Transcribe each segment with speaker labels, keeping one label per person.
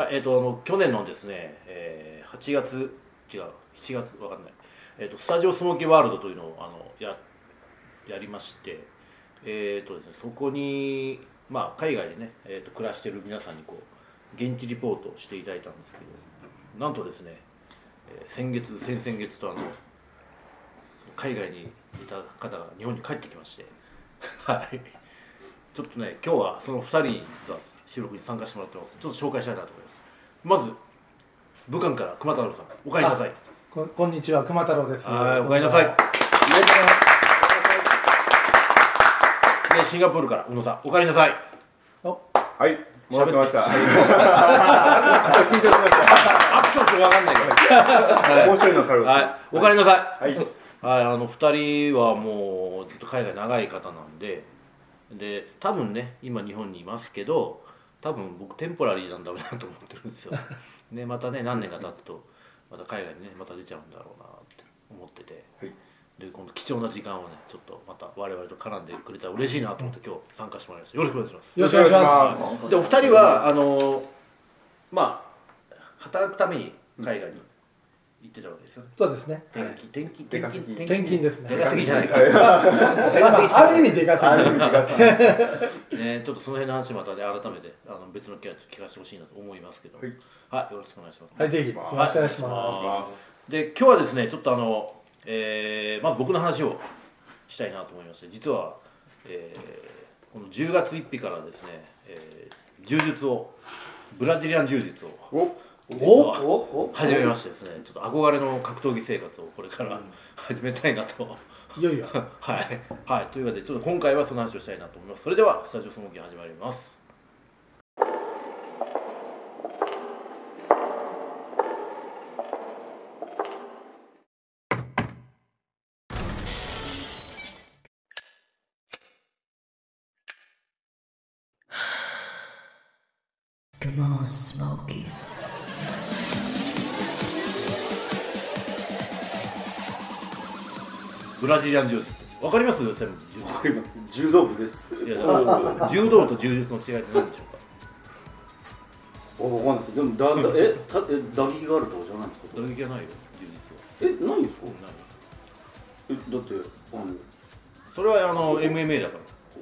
Speaker 1: はい、えっ、とあの去年のですね、えー、8月違う7月わかんない、えっ、とスタジオスモーキーワールドというのをあのややりまして、えっ、とですねそこにまあ海外でねえっ、と暮らしてる皆さんにこう現地リポートをしていただいたんですけど、なんとですね、えー先月先々月とあの海外にいた方が日本に帰ってきまして、はい。ちょっとね、今日はその2人に実は収録に参加してもらってます。ちょっと紹介したいなとまず、武漢から熊太郎さん、お帰りなさい。
Speaker 2: ここんにちは熊太郎です
Speaker 1: はい、お帰りなさい。で、シンガポールから宇野さん、お帰りなさい。
Speaker 2: お
Speaker 3: はい、もらってました。緊張しまし
Speaker 1: アクションって分かんないか
Speaker 3: た。もう一人のカルロ
Speaker 1: ら。はい
Speaker 3: スです。、
Speaker 1: お帰りなさい。
Speaker 3: はい。
Speaker 1: はい、あの2人はもうずっと海外長い方なんでで多分ね今日本にいますけど多分僕テンポラリーなんだろうなと思ってるんですよ。ねまたね何年か経つとまた海外にねまた出ちゃうんだろうなって思ってて、
Speaker 3: はい
Speaker 1: でこの貴重な時間をねちょっとまた我々と絡んでくれたら嬉しいなと思って今日参加してもらいました。よろしくお願いします。
Speaker 2: よろしくお願いします
Speaker 1: でお二人はあのまあ働くために海外に行ってたわけですよね。
Speaker 2: そうですね。
Speaker 1: 転勤転勤
Speaker 3: 出稼ぎ。
Speaker 2: 転勤ですね。
Speaker 1: 出稼ぎじゃないか。
Speaker 2: ある意味でか
Speaker 3: ある意
Speaker 2: す
Speaker 3: 味でかさん
Speaker 1: ね、ちょっとその辺の話またね改めてあの別の機会で聞かせてほしいなと思いますけど、
Speaker 3: はい。
Speaker 1: はい、よろしくお願いします。
Speaker 2: はいぜひよろしくお願いします。
Speaker 1: で今日はですねちょっとあの、えーまず僕の話をしたいなと思いまして実は、えーこの10月1日からですね、えー柔術をブラジリアン柔術を
Speaker 3: お、
Speaker 2: おお
Speaker 1: 始めましてですねちょっと憧れの格闘技生活をこれから始めたいなと。
Speaker 2: いよいよ
Speaker 1: はい、はい、というわけでちょっと今回はその話をしたいなと思います。それではスタジオスモーキー始まりますジリアン柔術わかります？専務
Speaker 3: 柔道部です。
Speaker 1: いやだから柔道と柔術の違いって何でしょうか？
Speaker 4: わかんないです。でもだだえたえ打撃があるとかじゃないんですか？
Speaker 1: 打撃はないよ柔
Speaker 4: えないんですか？えだってあの
Speaker 1: それはあの MMA だか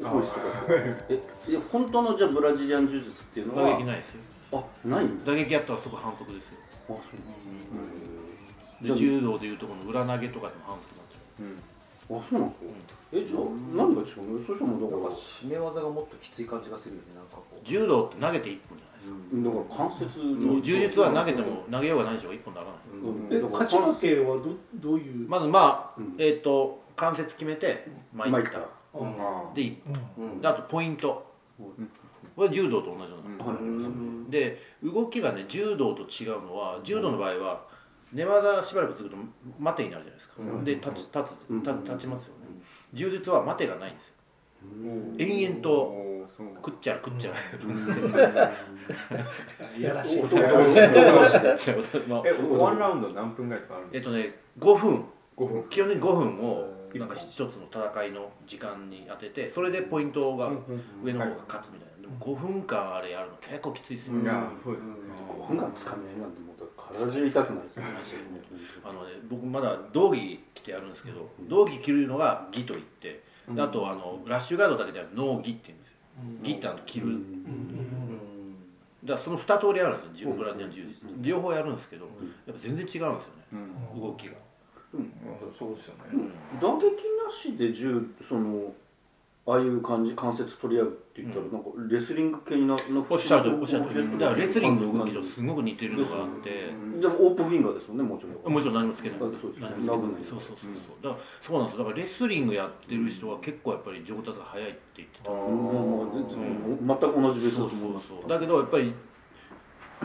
Speaker 4: ホイスとか。えいや本当のじゃあブラジリアン柔術っていうのは？
Speaker 1: ら打撃ないですよ。
Speaker 4: あないんだ。
Speaker 1: 打撃やったらそこ反則ですよ。
Speaker 4: あそう。
Speaker 1: で柔道でいうとこの裏投げとかでも反則なんですよ
Speaker 4: あそうなんですか。えじゃあ何が違うの？そしたらもうだから。
Speaker 5: 締め技がもっときつい感じがするよねなんかこう。
Speaker 1: 柔道って投げて1本じゃないですか、
Speaker 4: だから関節
Speaker 1: そう柔術は投げても投げようがないでしょ。1本ならない、
Speaker 4: うん。
Speaker 2: え
Speaker 4: だから
Speaker 2: 勝ち負けはどどういう？
Speaker 1: まずまあ、
Speaker 4: うん。
Speaker 1: えっ、と関節決めて前
Speaker 4: 前行った。
Speaker 1: 行った。
Speaker 4: ら。
Speaker 2: あ
Speaker 1: で1本。
Speaker 5: うん。
Speaker 1: であとポイント。これ柔道と同じような
Speaker 4: はい
Speaker 1: で動きがね柔道と違うのは柔道の場合は寝技しばらくすると待てになるじゃないですか、
Speaker 5: うん。
Speaker 1: で立つ立つ
Speaker 4: うん。
Speaker 1: 立立ちますよね。柔術は待てがないんですよ。延々と食っちゃら食っちゃら、
Speaker 2: いやらしい。
Speaker 4: 男同士男同士で。
Speaker 1: まあ
Speaker 3: え、ワンラウンド何分ぐらいとかあるんで。す
Speaker 1: えっとね5分
Speaker 3: か。五分。
Speaker 1: 基本的に5分を
Speaker 3: うん
Speaker 1: なんか一つの戦いの時間に当ててそれで。ポイントが上の方が勝つみたいなで。も5分間あれやるの結構きついで。すよ、
Speaker 3: ね。
Speaker 4: 五分間つかめないなんてもう体中痛くなる。ですよ。
Speaker 1: あのね僕まだ道着着てやるんですけど道着着るのが義といってであとあのラッシュガードだけでは農着って言うんですよ。義ってあの着る。だからその2通りあるんですよブラジリアン柔術両方やるんですけどやっぱ全然違うんですよね
Speaker 3: うん。
Speaker 1: 動きが。
Speaker 3: そうですよね。
Speaker 4: 打撃なしで銃そのああいう感じ関節取り合うって言ったら、なんかレスリング系になな
Speaker 1: おっしゃるおっしゃる。だからレスリングの動きと
Speaker 4: 感
Speaker 1: すごく似てるのがあって。
Speaker 4: じでもオープンフィンガーですもんねもちろん。
Speaker 1: もちろん何もつけない。
Speaker 4: そう
Speaker 1: そうそうそうそう。だからそうなんですよ。だからレスリングやってる人は結構やっぱり上達が早いって言ってた。
Speaker 4: うん。まあ全然全く同じベース
Speaker 1: そうそう
Speaker 4: だと思
Speaker 1: うだけどやっぱり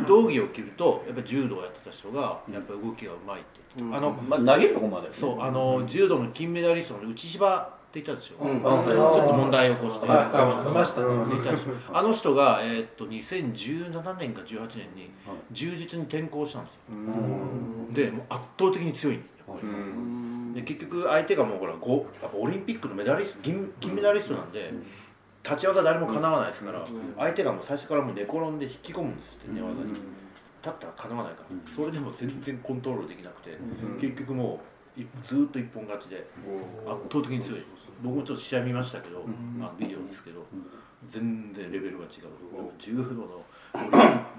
Speaker 1: 道着を着るとやっぱり柔道をやってた人がやっぱり動きがうまいって言ってた、あの
Speaker 4: まあ投げるとこまで
Speaker 1: そうあの柔道の金メダリストの内芝って言ったでしょ、
Speaker 2: うん。
Speaker 1: ちょっと問題を起こして
Speaker 2: はい
Speaker 1: 捕まって。あの人が、えーっと2017年か18年に柔術に転向したんですよ。でもう圧倒的に強いん。で結局相手がもうほらオリンピックのメダリスト銀金メダリストなんで、立ち技誰もかなわないですから、相手がもう最初からもう寝転んで引き込むんですって寝技に、立ったらかなわないから、
Speaker 4: うん。
Speaker 1: それでも全然コントロールできなくて、
Speaker 3: うん。
Speaker 1: 結局もういずーっと一本勝ちで圧倒的に強い僕もちょっと試合見ましたけど、まあ、ビデオですけど、全然レベルが違う、柔道の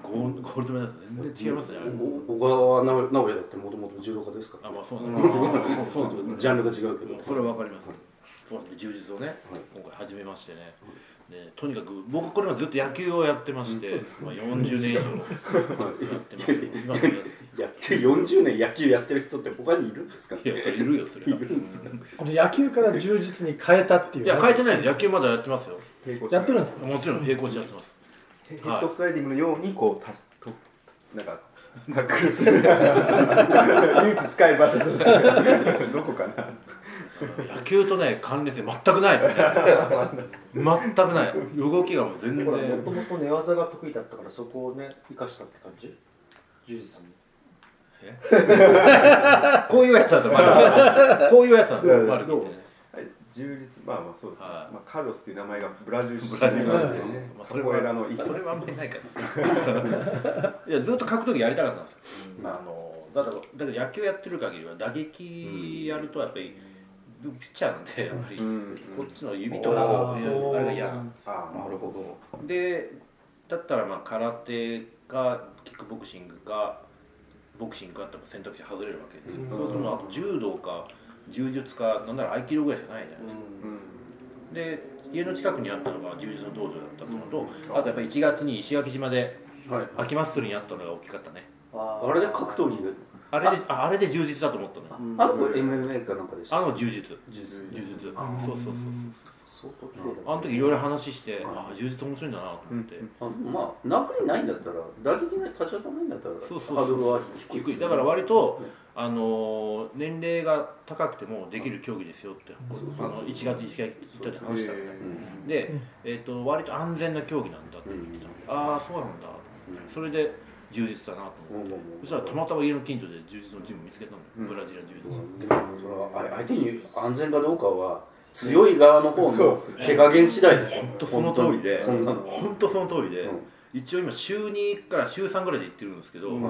Speaker 1: ゴール ゴールドメダル全然違いますね、あれ
Speaker 4: お小川直直哉だってもともと柔道家ですか？
Speaker 1: あ
Speaker 4: ら
Speaker 1: まあそうなんだそうそうなんです
Speaker 4: ジャンルが違うけど。
Speaker 1: それはわかります、そうなんで充実をね、今回始めましてね、でとにかく僕これまでずっと野球をやってまして、まあ、40年以上やってますけ
Speaker 4: やって40年野球やってる人って他にいるんですか？
Speaker 1: いやそれいるよそれは
Speaker 2: この野球から充実に変えたっていう。
Speaker 1: いや変えてないです。野球まだやってますよ。
Speaker 2: やってるんですか？
Speaker 1: もちろん並行してやってます。
Speaker 3: ヘッドスライディングのようにこうたとなんかタックルする。唯一使える場所として。どこかな？
Speaker 1: 野球とね関連性全くないですね。全くない。動きがもう全然。
Speaker 5: もともと寝技が得意だったからそこをね生かしたって感じ？柔術に
Speaker 1: こういうやつだとまだ。こういうやつなんだマルキ
Speaker 3: 充実まあまあそうですね、
Speaker 1: はい。
Speaker 3: まあ、カルロスっていう名前がブラジル出身なんで
Speaker 1: なんですよね。まあそれは
Speaker 3: の一
Speaker 1: それはあんまりないから。いやずっと格闘技やりたかったんですよ、あのだからだから野球やってる限りは打撃やるとやっぱりピッチャーなんでやっぱり
Speaker 3: うん。
Speaker 1: こっちの指とか
Speaker 2: あ
Speaker 1: れが嫌。
Speaker 3: ああなるほど。
Speaker 1: でだったらまあ空手かキックボクシングかボクシングかって選択肢外れるわけです。よ、そうするとあと柔道か柔術かなんなら合気道ぐらいしかないじゃないですか、で家の近くにあったのが柔術の道場だったのと、あとやっぱり1月に石垣島で
Speaker 4: はい。
Speaker 1: 秋祭りにあったのが大きかったね。
Speaker 5: あ
Speaker 4: あれで格闘技
Speaker 1: あれでああれで充実だと思ったのよ。
Speaker 4: あの子 MMA かなんかでした。
Speaker 1: あの柔術。
Speaker 4: 柔術。
Speaker 1: 柔術。そうそうそう
Speaker 5: 相当綺麗だ
Speaker 1: あの時いろいろ話してああ柔術面白いんだなと思って、
Speaker 4: あまあ殴りないんだったら打撃ない立ち技ないんだったら
Speaker 1: そうそう
Speaker 4: ハードルは低い。
Speaker 1: だから割と、あのー年齢が高くてもできる競技ですよって、あの1月1回行ったって話したのね、で、えー、と割と安全な競技なんだって言ってた、ああそうなんだ、それで充実だなと思って、そしたらたまたま家の近所で充実のジム見つけたの。よ、ブラジルの充実、
Speaker 4: でもそれは相手に安全かどうかは強い側の方の手加減次第ですよ
Speaker 1: 本当その通りで。本当その通りで、
Speaker 4: うん。
Speaker 1: 一応今週2から週3ぐらいで行ってるんですけど、
Speaker 4: ん。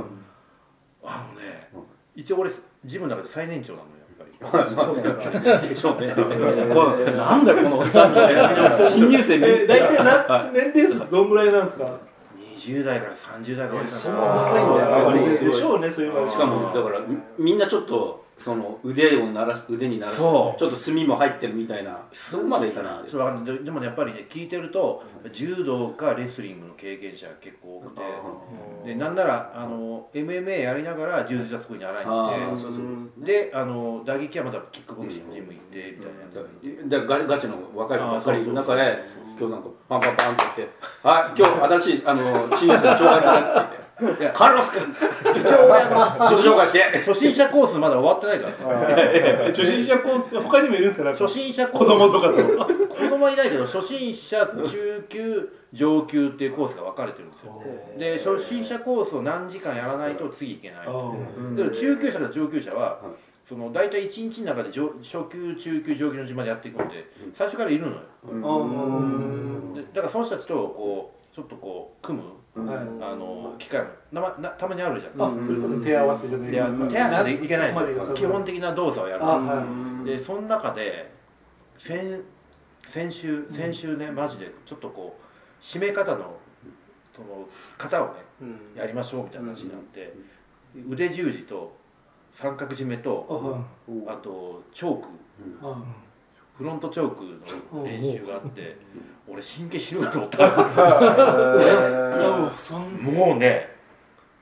Speaker 1: あのね、
Speaker 4: うん。
Speaker 1: 一応俺ジムの中で最年長なのよやっぱり。
Speaker 4: でしょうね なんだこのおっさん。みたいな。新入生み
Speaker 2: え大体な年齢層はどんぐらいなんですか
Speaker 1: ？20代から30代が多いかな。
Speaker 2: そんな若いんだよ。でしょうねそういうのは。
Speaker 4: しかもだからみみんなちょっとその腕を鳴らす腕に鳴らすちょっと炭も入ってるみたいなそこまでいかな
Speaker 1: ででもねやっぱりね聞いてると柔道かレスリングの経験者が結構多くてでなんならあの MMA やりながら柔術はそこに習いに
Speaker 4: あ
Speaker 1: 行ってであの打撃はまたキックボクシングジム行ってみたいな。やつが
Speaker 4: ガガチの若い子ばっかりいる中
Speaker 1: あ
Speaker 4: で今日なんかパンパンパンって言って「はい今日新しいあの新入生の紹介する」って言って「カルロス君。
Speaker 1: 一応俺あの
Speaker 4: 自己紹介して」
Speaker 1: 初心者コースまだ終わってないから。
Speaker 2: 初心者コース他にもいるんですか？
Speaker 1: 初心者コース。
Speaker 2: 子供とかと。
Speaker 1: 子供はいないけど初心者中級上級っていうコースが分かれてるんですよ。で初心者コースを何時間やらないと次行けない。でも中級者から上級者は、その大体1日の中で上初級中級上級の順番でやっていくので最初からいるのよ。でだからその人たちとこうちょっとこう組む。
Speaker 2: はい
Speaker 1: あの機会もなまなたまにあるじゃん。
Speaker 2: あそういうこと。手合わせじゃない。
Speaker 1: 手合わせ。でい。けない基本的な動作をやる。
Speaker 2: あはい。
Speaker 1: でその中で先先週先週ねマジでちょっとこう締め方のその型をねやりましょうみたいな話になって腕十字と三角締め
Speaker 2: あ
Speaker 1: と
Speaker 2: はい。
Speaker 1: あとチョーク。
Speaker 2: あ
Speaker 1: フロントチョークの練習があって俺神経死ぬかと思った。
Speaker 2: もう
Speaker 1: ね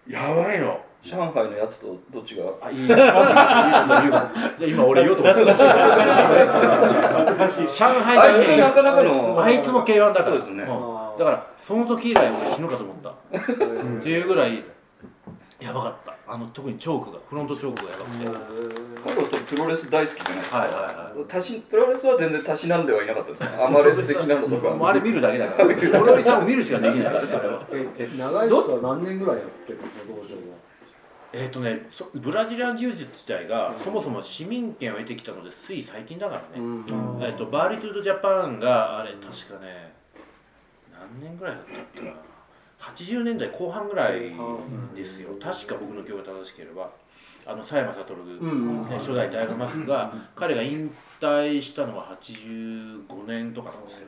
Speaker 1: やばいの。
Speaker 6: 上海のやつとどっちが？
Speaker 1: あいいよ今俺言おうと思って
Speaker 2: 懐かしい懐かしい懐かしい
Speaker 1: 上海
Speaker 6: あいつもなかなかの
Speaker 1: あいつも K1 だから
Speaker 6: そうですね。
Speaker 1: んだからその時以来俺死ぬかと思ったっていうぐらいやばかったあの特にチョークがフロントチョークがやばくて。
Speaker 6: カルロスプロレス大好きじゃないですか、
Speaker 1: はいはいはい
Speaker 6: たしプロレスは全然たしなんではいなかったですかアマレス的なのとか
Speaker 1: も。うあれ見るだけだから。俺おさんを見るしかできないですあれは。
Speaker 5: 長い人は何年ぐらいやってるの道場は
Speaker 1: えっ、とねそブラジリアン柔術自体がそもそも市民権を得てきたのでつい最近だからね、えっとバーリトゥードジャパンがあれ確かね何年ぐらいだったっけな80年代後半ぐらいですよ。確か僕の記憶が正しければ。あの佐山悟、
Speaker 5: ん
Speaker 1: ね初代タイガーマスクが彼が引退したのは85年とかなんですよ。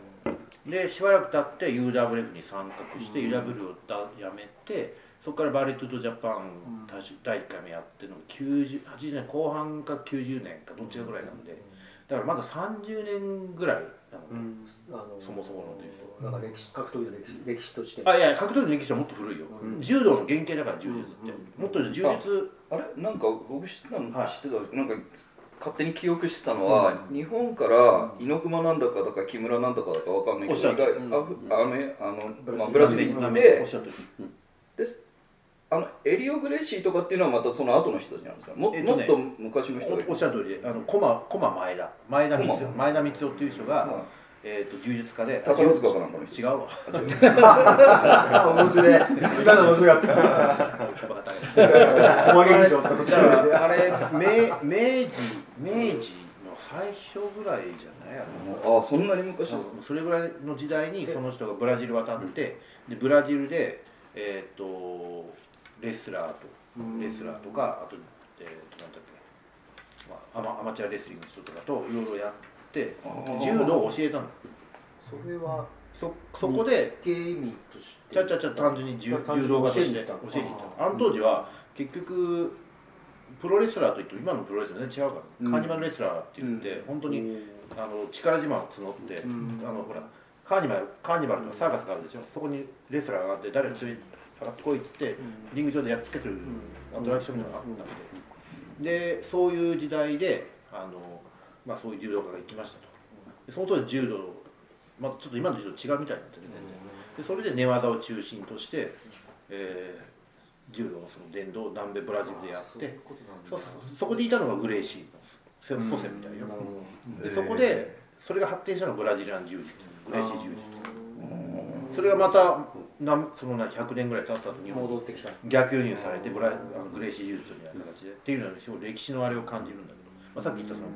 Speaker 1: でしばらく経って UWF に参画して、UWF をだやめてそこからバレットとジャパン第1回目やってるのが90 80年後半か90年かどっちかぐらいなんで。だからまだ30年ぐらいなの、
Speaker 5: あの
Speaker 1: そもそものですよ
Speaker 5: なんか歴史格闘技の歴史。歴史として。
Speaker 1: あいや格闘技の歴史はもっと古いよ、柔道の原型だから柔術って、もっと柔術。
Speaker 6: あれ？なんか僕知ってたの、
Speaker 1: はい。
Speaker 6: 知ってた。なんか勝手に記憶してたのは、日本から猪熊なんだかだか木村なんだかだかわかんないけ
Speaker 1: おっしゃる。
Speaker 6: どあのねあの、まあ、ブ
Speaker 5: ブラジル
Speaker 6: に行っ
Speaker 1: お
Speaker 6: て
Speaker 1: っしゃるとり
Speaker 6: であのエリオ・グレイシーとかっていうのはまたその後の人たちなんですか？も,、
Speaker 1: えっとね
Speaker 6: もっと昔の人がいる。
Speaker 1: おおっしゃる通りであの駒駒前田前田光
Speaker 6: 駒
Speaker 1: 代前田光代っていう人が、
Speaker 6: はい
Speaker 1: えー、と柔術家で。
Speaker 6: 宝塚かなんかの人？
Speaker 1: 違うわ。
Speaker 5: 面白い今の面白かった
Speaker 1: バカ大
Speaker 5: 駒劇場とかそっ
Speaker 1: あれ明明治明治の最初ぐらいじゃないあの
Speaker 6: あそんなに昔ですか？
Speaker 1: それぐらいの時代にその人がブラジル渡って、でブラジルで、えー、とレスラーとレスラーとかあと,、えー、となんだっけ、まあ、アマアマチュアレスリングの人とかといろいろやって柔道を教えたの。
Speaker 5: それは
Speaker 1: そそこで
Speaker 5: 経意味として。
Speaker 1: ちゃちゃちゃ単純に柔道家として
Speaker 5: 教えに行った。
Speaker 1: あの当時は結局プロレスラーといっても今のプロレスラー全然違うから、カーニバルレスラーって言って、本当にあの力自慢を募って、あのほらカーニバルカーニバルとかサーカスがあるでしょ。そこにレスラーが上がって誰か連れ上がってこいっつって、リング上でやっつけてるアトラクションみたいなのがあったん。で、でそういう時代であの、まあ、そういう柔道家が行きましたと。でその当時柔道、まあ、ちょっと今の柔道違うみたいになってて全然。でそれで寝技を中心として、えー柔道のその伝道を南米ブラジルでやって
Speaker 5: そこ
Speaker 1: でいたのがグレイシーの祖先みたいよ、でそこでそれが発展したのがブラジリアン柔術グレイシー柔術。それがまたなんそのな100年ぐらい経った後日本に。
Speaker 5: 戻ってきた。
Speaker 1: 逆輸入されてブラグレイシー柔術みたいな形で。っていうのはすごい歴史のあれを感じるんだけど、まあ、さっき言ったその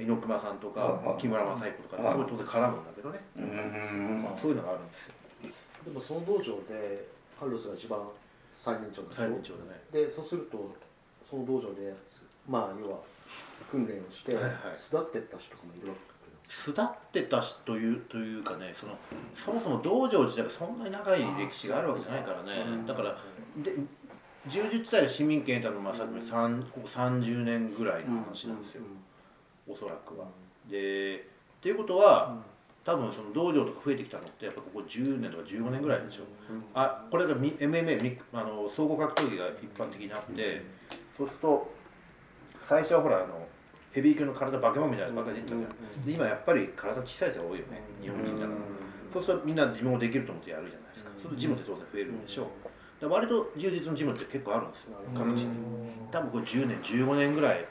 Speaker 1: 猪熊さんとか
Speaker 6: はい
Speaker 1: 木村正彦とか
Speaker 6: はい
Speaker 1: そういうとこで絡むんだけどね、
Speaker 6: うーん
Speaker 1: まあ、そういうのがあるんですよ。
Speaker 5: でもその道場でカルロスが一番最年長で
Speaker 1: 最年長でね。
Speaker 5: でそうするとその道場でまあ要は訓練をして巣立ってった人とかもいるわけ
Speaker 1: 巣立ってたしというというかねそのそもそも道場自体がそんなに長い歴史があるわけじゃないからね。だからで柔術自体が市民権得たのはまあさっきの3ここ30年ぐらいの話なんですよ、おそらくは。でっていうことは、多分その道場とか増えてきたのってやっぱここ10年とか15年ぐらいでしょ、あこれがみ MMA みあの総合格闘技が一般的になって、そうすると最初はほらあのヘビー級の体化け物みたいなのばっかり出てたじゃん、で今やっぱり体小さい人が多いよね。日本人だから、そうするとみんな自分もできると思ってやるじゃないですか、そうするとジムって当然増えるんでしょう、で割と充実のジムって結構あるんですよ。各地に。多分これ10年15年ぐらい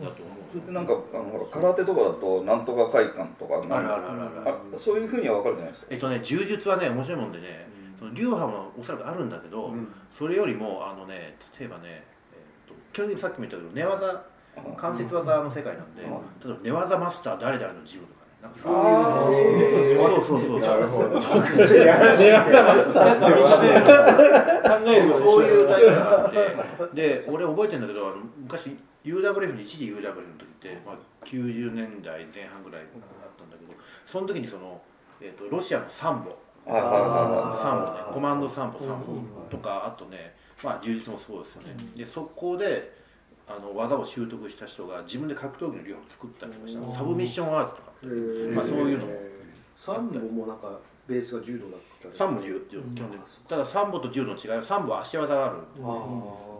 Speaker 1: だと思う。
Speaker 6: それでなんかあのほら空手とかだとなんとか会館とか
Speaker 1: あるあるあるある
Speaker 6: あそういうふうには分かるじゃないですか？
Speaker 1: えっとね柔術はね面白いもんでね、その流派もおそらくあるんだけど、それよりもあのね例えばね、えっと基本的にさっきも言ったけど寝技関節技の世界なんで、例えば寝技マスター誰々のジムとかね。なんかそういうそうそうそうそう
Speaker 3: なるほど
Speaker 1: そういうタイプがあってで俺覚えてるんだけどあの昔 UWF に一時 UWF の時って、まあ、90年代前半ぐらいだったんだけどその時にその、えー、とロシアのサンボサンボねコマンドサンボサンボとかあとねまあ柔術もそうですよねでそこであの技を習得した人が自分で格闘技の量を作ったりとかした。サブミッションアーツとか。まあそういうのも。
Speaker 5: サンボもなんかベースが柔道だったり。
Speaker 1: サンボ柔柔基本的に。ただサンボと柔道の違いはサンボは足技がある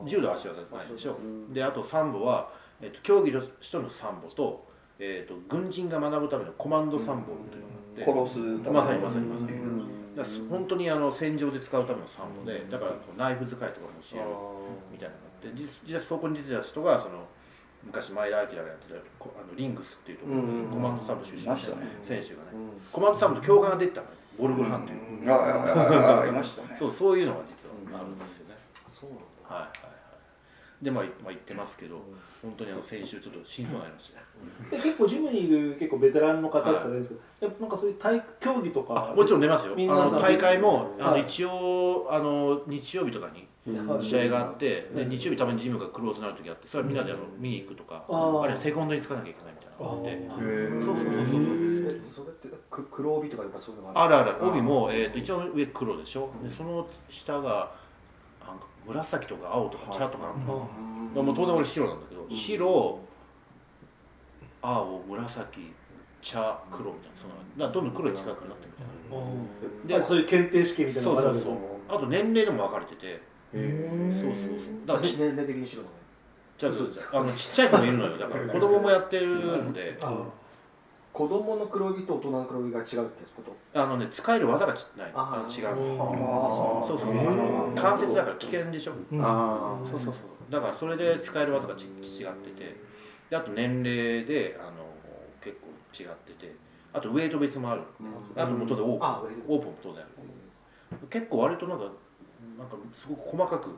Speaker 1: 柔道は足技ないでしょ。であとサンボは、えっと、競技としてのサンボと,、えっと軍人が学ぶためのコマンドサンボっていうのがあって。
Speaker 6: 殺すための。
Speaker 1: まさにまさにまさに。本当にあの戦場で使うためのサンボでだからナイフ使いとかも教えるみたいなのがあって実実際そこに出てた人がその昔前田明がやってたこあのリングスっていうところにコマンドサンボ出身の選手がね。コマンドサンボと教官が出てたのよ。ゴルフハンっていう、
Speaker 6: いああああいましたね
Speaker 1: そうそういうのが実はあるん。ですよね、
Speaker 5: そうなん。だ
Speaker 1: はいはいはいでまあ、まあ、行ってますけど本当にあの先週ちょっと心臓になりました
Speaker 2: で結構ジムにいる結構ベテランの方って言ったらいいんですけど、やっぱなんかそういう体育競技とか
Speaker 1: あもちろん出ますよ。あ
Speaker 2: みんな
Speaker 1: 大会もあの
Speaker 2: はい
Speaker 1: 一応あの日曜日とかに
Speaker 2: はい
Speaker 1: 試合があってで日曜日たまにジムがクローズになる時あってそれはみんなであの見に行くとか
Speaker 2: あ
Speaker 1: れセコンドにつかなきゃいけないみたいなのがあって。
Speaker 3: へー。
Speaker 1: そうそうそうそう
Speaker 5: えそれってく黒帯とかやっぱそういうのが
Speaker 1: あるある帯も、えー、と一応上黒でしょ？でその下がなんか紫とか青とか茶とかなん。もう当然俺白なんだけど白青紫茶黒みたいなそのだからどんどん黒に近くなってるみたいな。
Speaker 2: でそういう検定試験みたいな
Speaker 1: そう
Speaker 2: のがあるんです
Speaker 1: そうそう
Speaker 2: よ
Speaker 1: あと年齢でも分かれてて。そうそうそう。だからち
Speaker 5: 年齢的に白のね。
Speaker 1: じゃあそうですあのちっちゃい子もいるのよ。だから子供もやってるので。
Speaker 2: あ
Speaker 5: 子供の黒帯と大人の黒帯が違うってこと？
Speaker 1: あのね使える技がちない。
Speaker 5: あー。
Speaker 1: あの違う。
Speaker 6: ああ
Speaker 1: そうそうあの関節だから危険でしょ。
Speaker 2: うん。
Speaker 4: あ
Speaker 1: そうそうそう。だからそれで使える技がち違ってて。であと年齢であの結構違ってて。あとウェイト別もある。あと元でオープン。
Speaker 5: あウェイト。
Speaker 1: オープンも当然ある結構割となんかなんかすごく細かく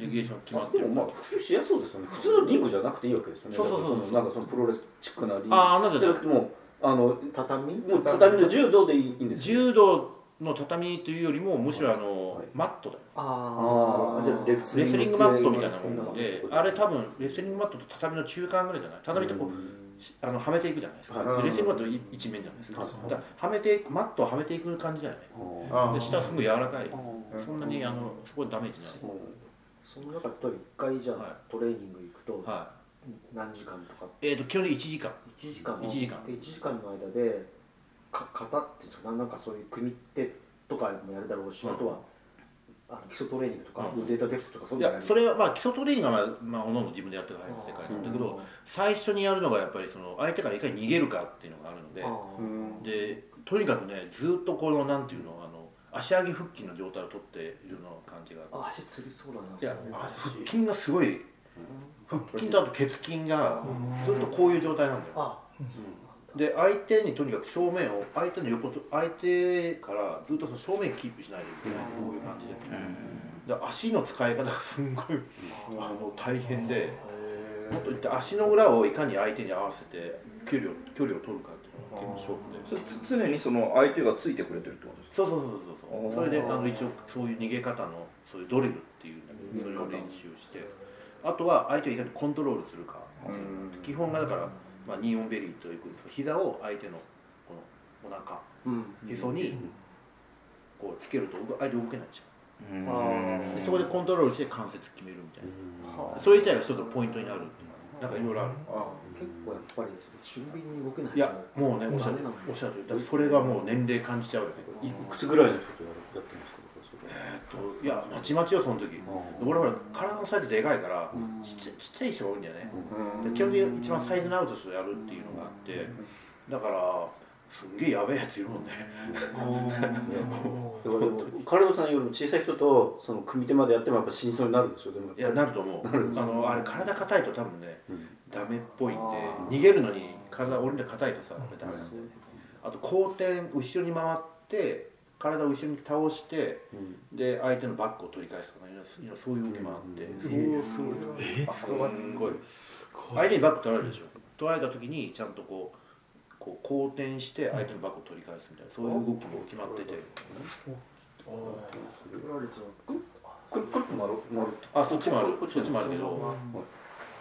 Speaker 1: レギュレーション決まってる。
Speaker 4: でもまあ普及しやすそうですよね。普通のリングじゃなくていいわけですよね。
Speaker 1: そうそうそう
Speaker 4: なんかそのプロレスチックなリング。
Speaker 1: ああなんで
Speaker 4: じゃなくてもうあの
Speaker 5: 畳？
Speaker 4: もう畳？の柔道でいいんですよ
Speaker 1: 柔道の畳というよりもむしろあの、
Speaker 4: はい。
Speaker 1: マットだよ。
Speaker 5: あ
Speaker 4: あレ
Speaker 1: レスリングマットみたいなものであれ多分レスリングマットと畳の中間ぐらいじゃない？畳ってこう、あのはめていくじゃないですか、
Speaker 4: はい。
Speaker 1: でレスリングマットい一面じゃないですか、
Speaker 4: はい。
Speaker 1: だからはめていくマットをはめていく感じだよね。
Speaker 3: あ
Speaker 1: で下はすごい柔らかい。そんなにあのそこでダメージない。
Speaker 5: その中で例えば一回じゃあ、
Speaker 1: はい。
Speaker 5: トレーニング行くと
Speaker 1: は
Speaker 5: 何時間とか？
Speaker 1: いえー、と基本的に1時間。
Speaker 5: 1時間？
Speaker 1: 一時間。
Speaker 5: で1時間の間でか型っていうんですかなんかそういう組手とかもやるだろうし、
Speaker 1: うん。
Speaker 5: あとはあの基礎トレーニングとか、
Speaker 1: うん。
Speaker 5: 腕とデプスとかそう
Speaker 1: い
Speaker 5: いうのやる。
Speaker 1: やそれはまあ基礎トレーニングはまあ、まあ、おのおの自分でやってる世界なんだけど、最初にやるのがやっぱりその相手からいかに逃げるかっていうのがあるので、でとにかくねずっとこのなんていうのあの足上げ腹筋の状態をとっているような感じが
Speaker 5: あ足つりそうだな
Speaker 1: 腹筋がすごい腹筋とあと血筋がずっとこういう状態なんだよ。
Speaker 5: あ。
Speaker 1: で相手にとにかく正面を相手の横と相手からずっとその正面キープしないといけないこういう感じで。で足の使い方がすんごいあの大変でもっと言って足の裏をいかに相手に合わせて距離を距離を取るかっていうのが結構勝負で。
Speaker 6: そ常にその相手がついてくれてるってことですか？
Speaker 1: そうそうそうそうそう。それであの一応そういう逃げ方のそういうドリルっていうんだけどそれを練習してあとは相手をいかにコントロールするか。基本がだから、まあ、ニーオンベリーという膝を相手のこのお腹
Speaker 5: うん。
Speaker 1: へそにこうつけると相手動けないじゃん。でそこでコントロールして関節決めるみたいな。それ自体が一つのポイントになる。っていうなんかいろいろある
Speaker 5: 結構やっぱり俊敏に動けない。と
Speaker 1: いやもうねおっしゃるおっしゃるそれがもう年齢感じちゃうよね。
Speaker 4: いくつぐらいの人とやるやってるんです
Speaker 1: いやまちまちよその時。俺ほら体のサイズでかいからちっちゃちっちゃい人が多いんだよね。で基本的に一番サイズのアウトしてやるっていうのがあってだからすんげえやべえやついるもんね。
Speaker 4: だからでもカルロさんよりも小さい人とその組手までやってもやっぱ死にそうになるんですよでも
Speaker 1: いやなると思う。あのあれ体硬いと多分ね
Speaker 4: うん。
Speaker 1: ダメっぽいんで逃げるのに体俺ら硬いとさダメなんであと後転後ろに回って体を後ろに倒して
Speaker 4: うん。
Speaker 1: で相手のバックを取り返すとかねそういう動きもあってそうすごい。あすごい。相手にバック取られるでしょ。取られた時にちゃんとこうこう後転して相手のバックを取り返すみたいなそういう動きも決まってて。
Speaker 5: う
Speaker 4: くるくるっと回る回る
Speaker 1: あそっちもある。
Speaker 4: こっち
Speaker 1: そっちもあるけど。
Speaker 4: はい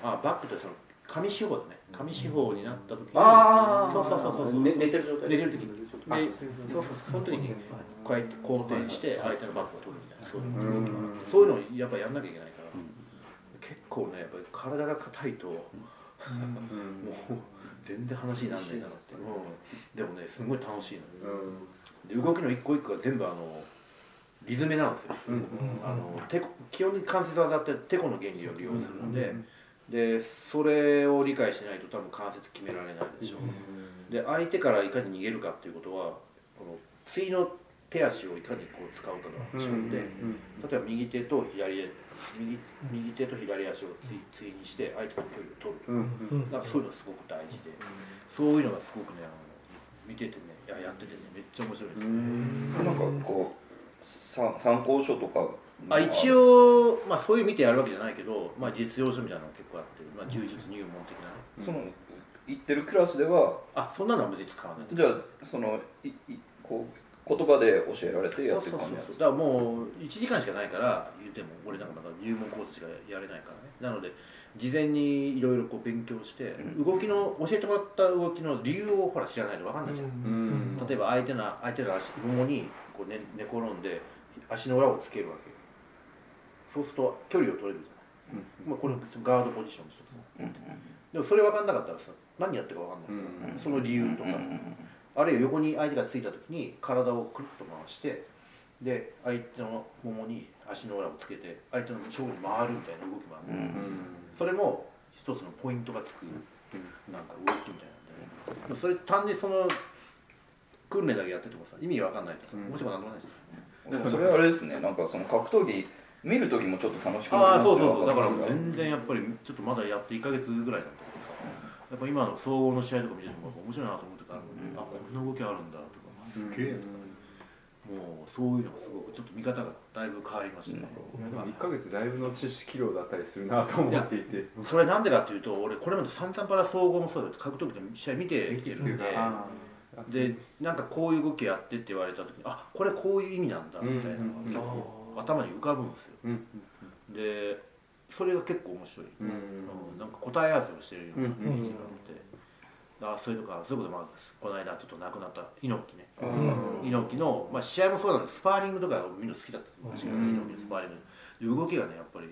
Speaker 1: あバックってその上四方だね。上四方になった時に
Speaker 4: ああ
Speaker 1: そうそうそうそう。
Speaker 4: 寝寝てる状態。
Speaker 1: 寝てる時にでそうそうその時にこうやって後転して相手のバックを取るみたいな。そういうのそういうのをやっぱやんなきゃいけないから。結構ねやっぱり体が硬いともう全然話にならないなって、うん、でもねすごい楽しいのよ。で動きの一個一個が全部あのリズムなんですよ、あのてこ基本的に関節技っててこの原理を利用するので、でそれを理解しないと多分関節決められないでしょ、で相手からいかに逃げるかっていうことはこの次の手足をいかにこう使うかが勝負で、例えば右手と左へ右右手と左足をつい対にして相手と距離を取る、なんかそういうのがすごく大事でそういうのがすごくねあの見ててねいややっててねめっちゃ面白いですね、
Speaker 6: なんかこうさ参考書とか
Speaker 1: あ一応、まあ、そういう見てやるわけじゃないけど、まあ、実用書みたいなのが結構あって、まあ、柔術入門的なね。
Speaker 6: その行ってるクラスでは
Speaker 1: あそんなのは別に使わない
Speaker 6: じゃあそのいいこう言葉で教えられてやってる
Speaker 1: そうそう
Speaker 6: 感じ
Speaker 1: そう。だからもう1時間しかないから言っても俺なんかまだ入門コースしかやれないからね。なので事前にいろいろこう勉強して、
Speaker 6: うん。
Speaker 1: 動きの教えてもらった動きの理由をほら知らないと分かんないじゃん、
Speaker 3: うん。
Speaker 1: 例えば相手の相手の足ももにこう、ね、寝転んで足の裏をつけるわけ。よそうすると距離を取れるじゃない、まあ、これもガードポジションの。一つ
Speaker 6: うん。
Speaker 1: でもそれ分かんなかったらさ何やってるか分かんない、
Speaker 3: うん。
Speaker 1: その理由とか、あるいは横に相手がついた時に体をくるっと回してで相手のももに足の裏をつけて相手の勝負に回るみたいな動きもある、
Speaker 6: うん。
Speaker 1: それも一つのポイントがつくなんか動きみたいなんで、ね、それ単にその訓練だけやっててもさ意味わかんないとさ、
Speaker 3: うん。
Speaker 1: もちろんなんでもないし。
Speaker 6: でもそれはあれですね。なんかその格闘技見る時もちょっと楽しくなり
Speaker 1: ああ
Speaker 6: ますね。
Speaker 1: そうそうそう。だから全然やっぱりちょっとまだやって1か月ぐらいだったけどさやっぱ今の総合の試合とか見てても面白いなと思ってた、あこんな動きあるんだとかすげえもうそういうのがすごくちょっと見方がだいぶ変わりましたね、
Speaker 3: でも1ヶ月だいぶの知識量だったりするなと思っていて。
Speaker 1: それなんでかっていうと俺これまで散々パラ総合もそうだけど格闘技の試合見てきてる。んで
Speaker 3: あ
Speaker 1: でなんかこういう動きやってって言われた時にあこれこういう意味なんだみたいなのが結構頭に浮かぶんですよ。
Speaker 3: うん。
Speaker 1: でそれが結構面白い、
Speaker 3: うん。
Speaker 1: うん。なんか答え合わせをしてるようなイメージがあって、あそれとかそういうことまあこの間ちょっと亡くなった猪木ね。
Speaker 3: うん。
Speaker 1: 猪木の、まあ、試合もそうなんですスパーリングとかみんな好きだった昔から
Speaker 3: うん。
Speaker 1: 猪木のスパーリング。で動きがねやっぱり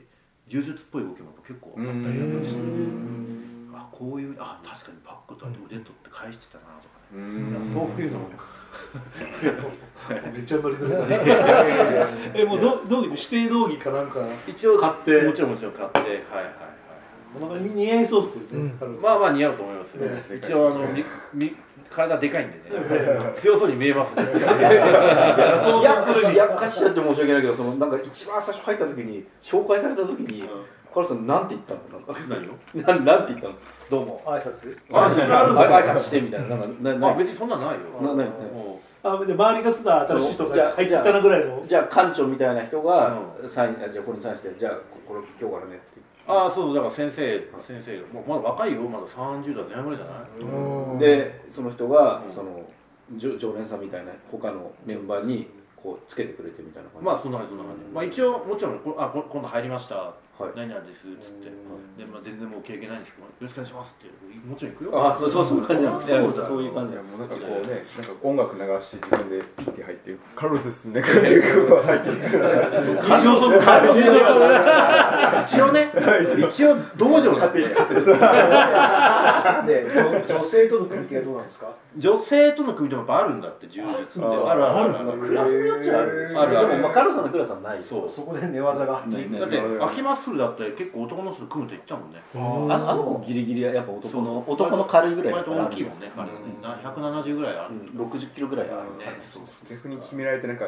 Speaker 1: 柔術っぽい動きも結構あったりなんかして。あこういうあ確かにパックと腕取って返してたなとかなんそういうの。も
Speaker 2: めっちゃノリノリだね。えもうど道着で指定道着かなんか
Speaker 1: 一応
Speaker 2: 買って。
Speaker 1: もちろんもちろん買ってはいはいはい
Speaker 2: なんか似合いそうっすよ
Speaker 1: まあまあ似合うと思います一応あのみみ体でかいんでね。強そうに見えますね。
Speaker 2: 想像するに。
Speaker 4: いや歌詞やって申し訳ないけどそのなんか一番最初入った時に紹介された時にカルさんなんて言ったの？
Speaker 1: 何を？
Speaker 4: なんなんて言ったの？どうも。
Speaker 5: 挨拶？
Speaker 1: あそれあるんですか。
Speaker 4: 挨拶してみたいな。なんかなな
Speaker 1: あ別にそんなんないよ。
Speaker 4: なな
Speaker 1: も
Speaker 2: あで周りがすだ新しい人
Speaker 4: じゃあ
Speaker 2: が入ってきたなぐらいの。
Speaker 4: じゃあ館長みたいな人がサインあじゃあこれにサインしてじゃあここれ今日からねって。
Speaker 1: うああそう。だから先生先生もうまだ若いよ。まだ30代前半ぐらいじゃない？
Speaker 4: でその人が
Speaker 1: うん。
Speaker 4: その常常連さんみたいな他のメンバーにこうつけてくれてみたいな感じ。
Speaker 1: まあそんな感じそんな感じ。まあ一応もちろんこあこ今度入りました
Speaker 4: はい。
Speaker 1: 何々ですっつって。でまあ全然もう経験ないんですけどよろしくお願いしますって。もちろん行くよ。
Speaker 4: あそうそうそういう感じなんです
Speaker 1: そうだ。よ
Speaker 4: そういう感じ
Speaker 3: なんかこうね。なんか音楽流して自分でピッて入ってカルロスですね感じでこう入っていく
Speaker 2: 感情その
Speaker 1: 一応ね一応道場だって
Speaker 5: で女女性との組み手はどうなんですか？
Speaker 1: 女性との組み手もやっぱあるんだって柔術って。
Speaker 3: あ
Speaker 1: あるあるある
Speaker 4: クラスによっちゃある。
Speaker 1: あるある。
Speaker 4: でもまあカルロさんのクラスはない。
Speaker 1: そう。
Speaker 5: そこで寝技が。
Speaker 1: だって秋マッスルだって結構男の人と組むと言ったもんね。
Speaker 4: ああの子ギリギリやっぱ男の男の軽いぐらいだ
Speaker 1: 割と
Speaker 4: から
Speaker 1: 大きいもんね彼はね。な170ぐらいある。んだ
Speaker 4: 60キロぐらいある
Speaker 1: ね。そう
Speaker 3: 逆に決められてなんか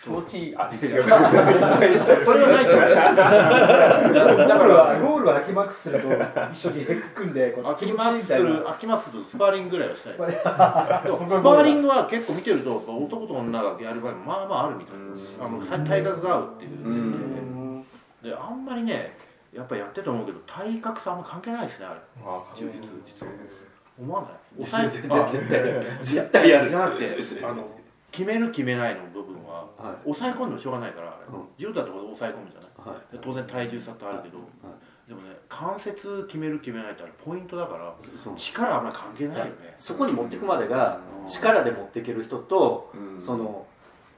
Speaker 3: 気持ちいい。あ違う。
Speaker 1: それはないと思う。
Speaker 5: だからゴールは秋マックスすると一緒に組んでこう
Speaker 1: 秋マッスル秋マッスルとスパーリングぐらいはしたい。
Speaker 5: スパ
Speaker 1: ーリング。は結構見てると男と女がやる場合もまあまああるみたいな。あの体体格が合うっていう。
Speaker 3: うん
Speaker 1: であんまりねやっぱやってて思うけど体格差あんま関係ないですねあれ。
Speaker 3: あ
Speaker 1: 充実実は。思わない？
Speaker 4: 絶
Speaker 1: 抑え
Speaker 4: 絶絶対絶対やる。
Speaker 1: じゃなくてあの決める決めないの部分は、
Speaker 4: はい
Speaker 1: 抑え込んでもしょうがないからあれ、
Speaker 4: うん
Speaker 1: 柔道だと抑え込むじゃない
Speaker 4: はい
Speaker 1: で当然体重差ってあるけど、でもね関節決める決めないってあれポイントだから力あんまり関係ないよね
Speaker 4: そこに持っていくまでが力で持っていける人と
Speaker 3: うん
Speaker 4: その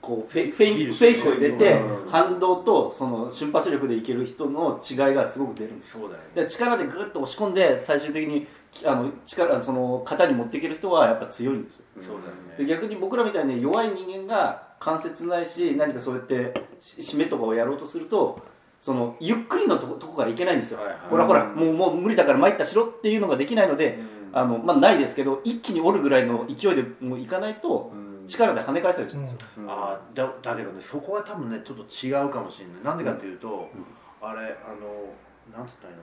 Speaker 4: こうフェイフェイクフェイクを入れて
Speaker 3: うん。
Speaker 4: 反動とその瞬発力でいける人の違いがすごく出るんです
Speaker 1: そうだよね。
Speaker 4: で力でグッと押し込んで最終的にあの力その型に持っていける人はやっぱ強いんですよ。
Speaker 1: そうだよ
Speaker 4: で
Speaker 1: ね
Speaker 4: 逆に僕らみたいに弱い人間が関節ないし何かそうやってし締めとかをやろうとするとそのゆっくりのとことこからいけないんですよ、
Speaker 1: はいはい。
Speaker 4: ほらほらもうもう無理だから参ったしろっていうのができないので、あのまあ、ないですけど一気に折るぐらいの勢いでもういかないと
Speaker 3: うん
Speaker 4: 力で跳ね返されちゃうんですよ、
Speaker 1: あーだだけどねそこは多分ねちょっと違うかもしれない。なんでかっていうと、あれあのなんつったらいいの？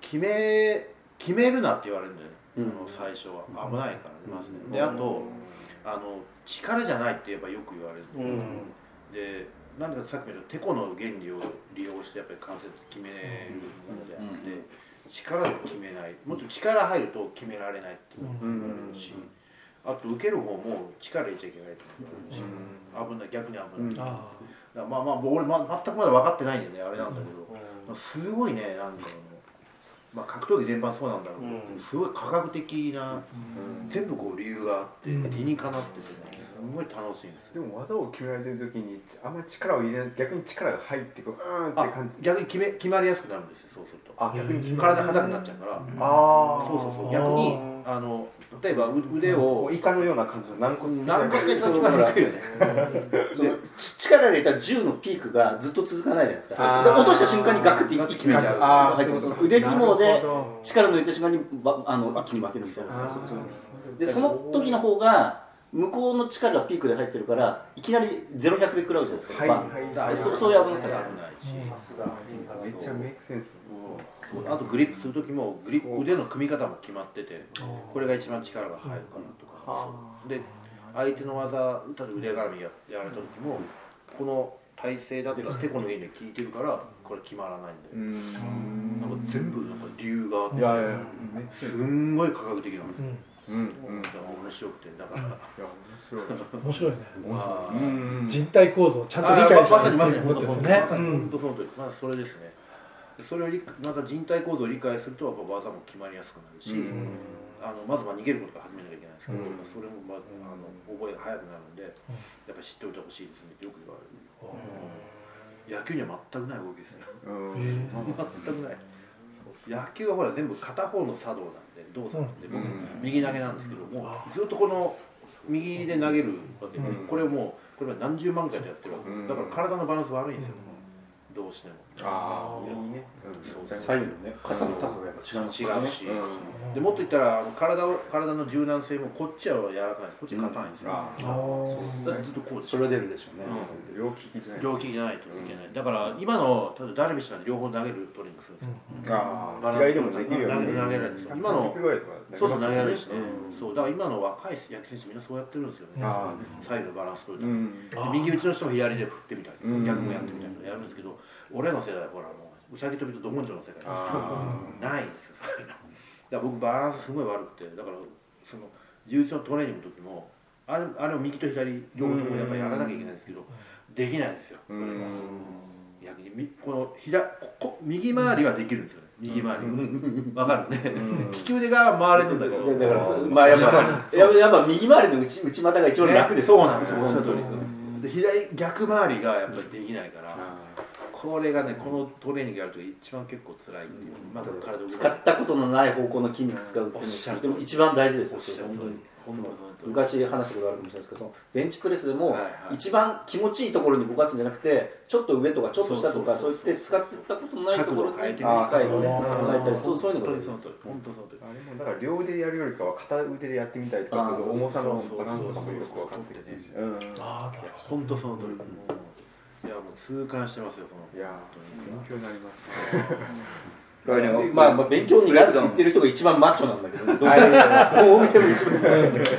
Speaker 1: 決め決めるなって言われるんだよね、
Speaker 4: うん。
Speaker 1: あの最初は。危ないからねまずねであとあの力じゃないって言えばよく言われる、
Speaker 5: うん。
Speaker 1: でなんでかさっきのてこの原理を利用してやっぱり関節決めるものであって、力で決めない。もっと力入ると決められないっていうのがあるし、あと受ける方も力入れちゃいけないっていうし、危ない逆に危ない、
Speaker 2: あ
Speaker 1: だからまあまあ俺、ま、全くまだ分かってないんでねあれなんだけど、まあ、すごいねなんだろうな、まあ、格闘技全般そうなんだろうけど、すごい科学的な、全部こう理由があって、理にかなっててねすごい楽しいんですよ。
Speaker 3: でも技を決められてる時にあんまり力を入れない逆に力が入ってこううーんって
Speaker 1: あ
Speaker 3: 感じ。
Speaker 1: 逆に決め決まりやすくなるんですよそうすると。
Speaker 3: あ逆に
Speaker 1: 体硬くなっちゃうから、
Speaker 3: あ
Speaker 1: そうそうそう。逆にあの例えばう腕を
Speaker 3: もうイカのような感じの軟骨的な
Speaker 1: 何回 か一番決まりにくいよね
Speaker 4: そのち力入れた銃のピークがずっと続かないじゃないですか。落とした瞬間にガクって一気に入ってます
Speaker 3: そう
Speaker 4: 腕相撲
Speaker 3: な
Speaker 4: で力抜いた瞬間にばあの一気に負けるみたいな。
Speaker 3: あー
Speaker 4: そうそう。でその時の方が向こうの力がピークで入ってるからいきなり0100で食らうじゃないですか、
Speaker 3: はい
Speaker 4: バン
Speaker 3: はい
Speaker 1: だから
Speaker 4: そうそういう危なさがある
Speaker 1: 危ない。し
Speaker 5: さすが
Speaker 3: めっちゃメイクセンス。
Speaker 1: うんあとグリップする時もグリップ腕の組み方も決まっててこれが一番力が入るかなとか。で相手の技例えば腕絡みややられた時もこの体勢だったらてこの原理が効いてるからこれ決まらないんだよ。
Speaker 3: うん。
Speaker 1: なんか全部なんか理由があってす
Speaker 3: ス
Speaker 1: んごい科学的な。んですよ、
Speaker 3: うんうんい
Speaker 1: だから面白くてだから、
Speaker 3: や面白い
Speaker 2: 面白いね。
Speaker 1: まあ
Speaker 3: うん。
Speaker 2: 人体構造をちゃんと理解して
Speaker 1: あまさにまさに
Speaker 2: るってことですね。
Speaker 1: まさに
Speaker 2: うん
Speaker 1: 本当その通りまあそれですね。それを理また人体構造を理解するとやっぱ技も決まりやすくなるし、
Speaker 3: うん。
Speaker 1: あのまずまあ逃げることから始めなきゃいけないですけど、
Speaker 3: うん。
Speaker 1: それも、まあ、あの覚えが早くなるんで、やっぱり知っておいてほしいですねってよく言われる、野球には全くない動きですよ
Speaker 3: うん。
Speaker 2: へ
Speaker 1: 全くない。野球はほら全部片方の作動な動作なん。で、僕
Speaker 3: うん。
Speaker 1: 右投げなんですけどもずっとこの右で投げるわけで、
Speaker 3: うん。
Speaker 1: これをもうこれは何十万回とやってるわけです、
Speaker 3: うん。
Speaker 1: だから体のバランス悪いんですよ、どうしても
Speaker 3: ああいいね。
Speaker 1: そう
Speaker 3: そう
Speaker 4: 左右のね肩の高さがやっぱ違う
Speaker 1: 違うし、
Speaker 3: うん。
Speaker 1: でもっと言ったらあの体を体の柔軟性もこっちは柔らかい。こっち硬いんですよ、
Speaker 3: あ
Speaker 2: あー。
Speaker 1: ずっとこう
Speaker 4: それは出るでしょうね、
Speaker 1: う
Speaker 3: 両利きじゃない
Speaker 1: 両利きじゃないといけない、だから今の例えばダルビッシュなんて両方投げるトレーニングするんですよ、
Speaker 3: あ
Speaker 1: バランス
Speaker 3: でもできるよね。
Speaker 1: 投げ投げられるんですよ。今の
Speaker 3: 30キロぐらいとか
Speaker 1: そうそう投げられるしね、
Speaker 3: うん。
Speaker 1: そう。だから今の若い野球選手みんなそうやってるんですよね、左右のバランス取る
Speaker 3: う
Speaker 1: ために、右打ちの人も左で振ってみたいな、
Speaker 3: うん。
Speaker 1: 逆もやってみたいなやるんですけど俺らの世代はほらもううさぎ跳びとど根性の世界です
Speaker 3: あ
Speaker 1: ないんですよそういうの。だから僕バランスすごい悪くてだからその柔術のトレーニングの時もあれあれを右と左両方ともやっぱりやらなきゃいけないんですけどできないんですよそれが。
Speaker 3: うん
Speaker 1: 逆にみこの左ここ右回りはできるんですよね。右回りわかるね。利き腕が回れるんだけど。
Speaker 4: でだからまあやっぱやっぱ右回りの内内股が一番楽です
Speaker 1: そうなんですよ
Speaker 4: 本当に。
Speaker 1: で左逆回りがやっぱりできないからこれがねこのトレーニングやると一番結構辛いっていう。まず体を
Speaker 4: 使ったことのない方向の筋肉使うっていうのはでも一番大事ですよ本当に。昔話したことあるかもしれないですけどそのベンチプレスでも一番気持ちいいところに動かすんじゃなくてちょっと上とかちょっと下とかそうう
Speaker 1: そそう。そう
Speaker 4: 言って使ってたことのないところに
Speaker 1: 角度を変えて
Speaker 4: 変たりそうそういうのが
Speaker 1: 本当にその通り本当にその通り
Speaker 3: あれもだから両腕でやるよりかは片腕でやってみたりとかする重さのバランスとかもよく分かってくるし。うん
Speaker 2: あー
Speaker 1: いや本当その通りいやもう痛感してますよその。
Speaker 3: いや勉強になります
Speaker 6: 来年は
Speaker 4: まあまあ勉強になるって言ってる人が一番マッチョなんだけどどう どう見ても一番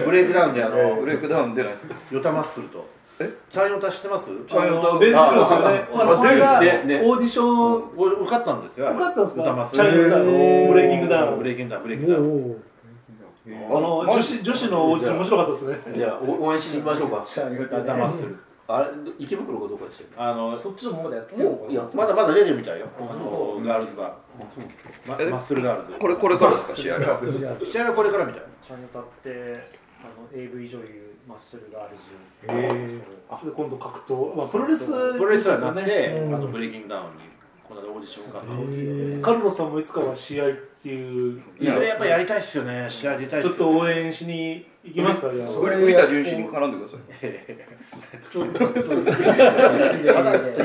Speaker 1: ブレイクダウンであの
Speaker 6: ブレイクダウン出ないですか
Speaker 1: ヨタマッスルと。え？チャイヨタ知ってます？
Speaker 6: チャイヨタ
Speaker 2: 出てくるんですよねあのこれがオ
Speaker 4: ね
Speaker 2: ーディション
Speaker 1: 俺受かったんですよ。
Speaker 2: 受かったんですか？
Speaker 1: ヨタマッス
Speaker 2: チャイヨタのブレイキングダウン。
Speaker 1: ブレイキングダウンブレイキングダウン。
Speaker 2: あの女子女子のオーディション面白かったですね。
Speaker 4: じゃあお応援しに行きましょうか。
Speaker 1: ヨタマッスル
Speaker 4: あれ池袋かどうかでしたよ
Speaker 1: あの
Speaker 5: そっちのまだやってるの
Speaker 4: もうやって
Speaker 1: まだまだ出てるみたいよ。あのガールズバー。マッスルガールズ。
Speaker 6: これこれからですか？試合が。
Speaker 1: 試合はこれからみたい
Speaker 7: チャンネタってあの AV 女優マッスルガールズ。
Speaker 2: へで今度格闘。まあプロレス
Speaker 1: プロレスラーになってあのブレイキングダウンにこの間オーディション受か
Speaker 2: カルロスさんもいつかは試合っていう。
Speaker 1: いずれやっぱりやりたいっすよね。試合出たい
Speaker 2: ちょっと応援しに行きますかじゃあ。
Speaker 6: それ栗田純絡んでください。
Speaker 5: ちょっと
Speaker 1: 意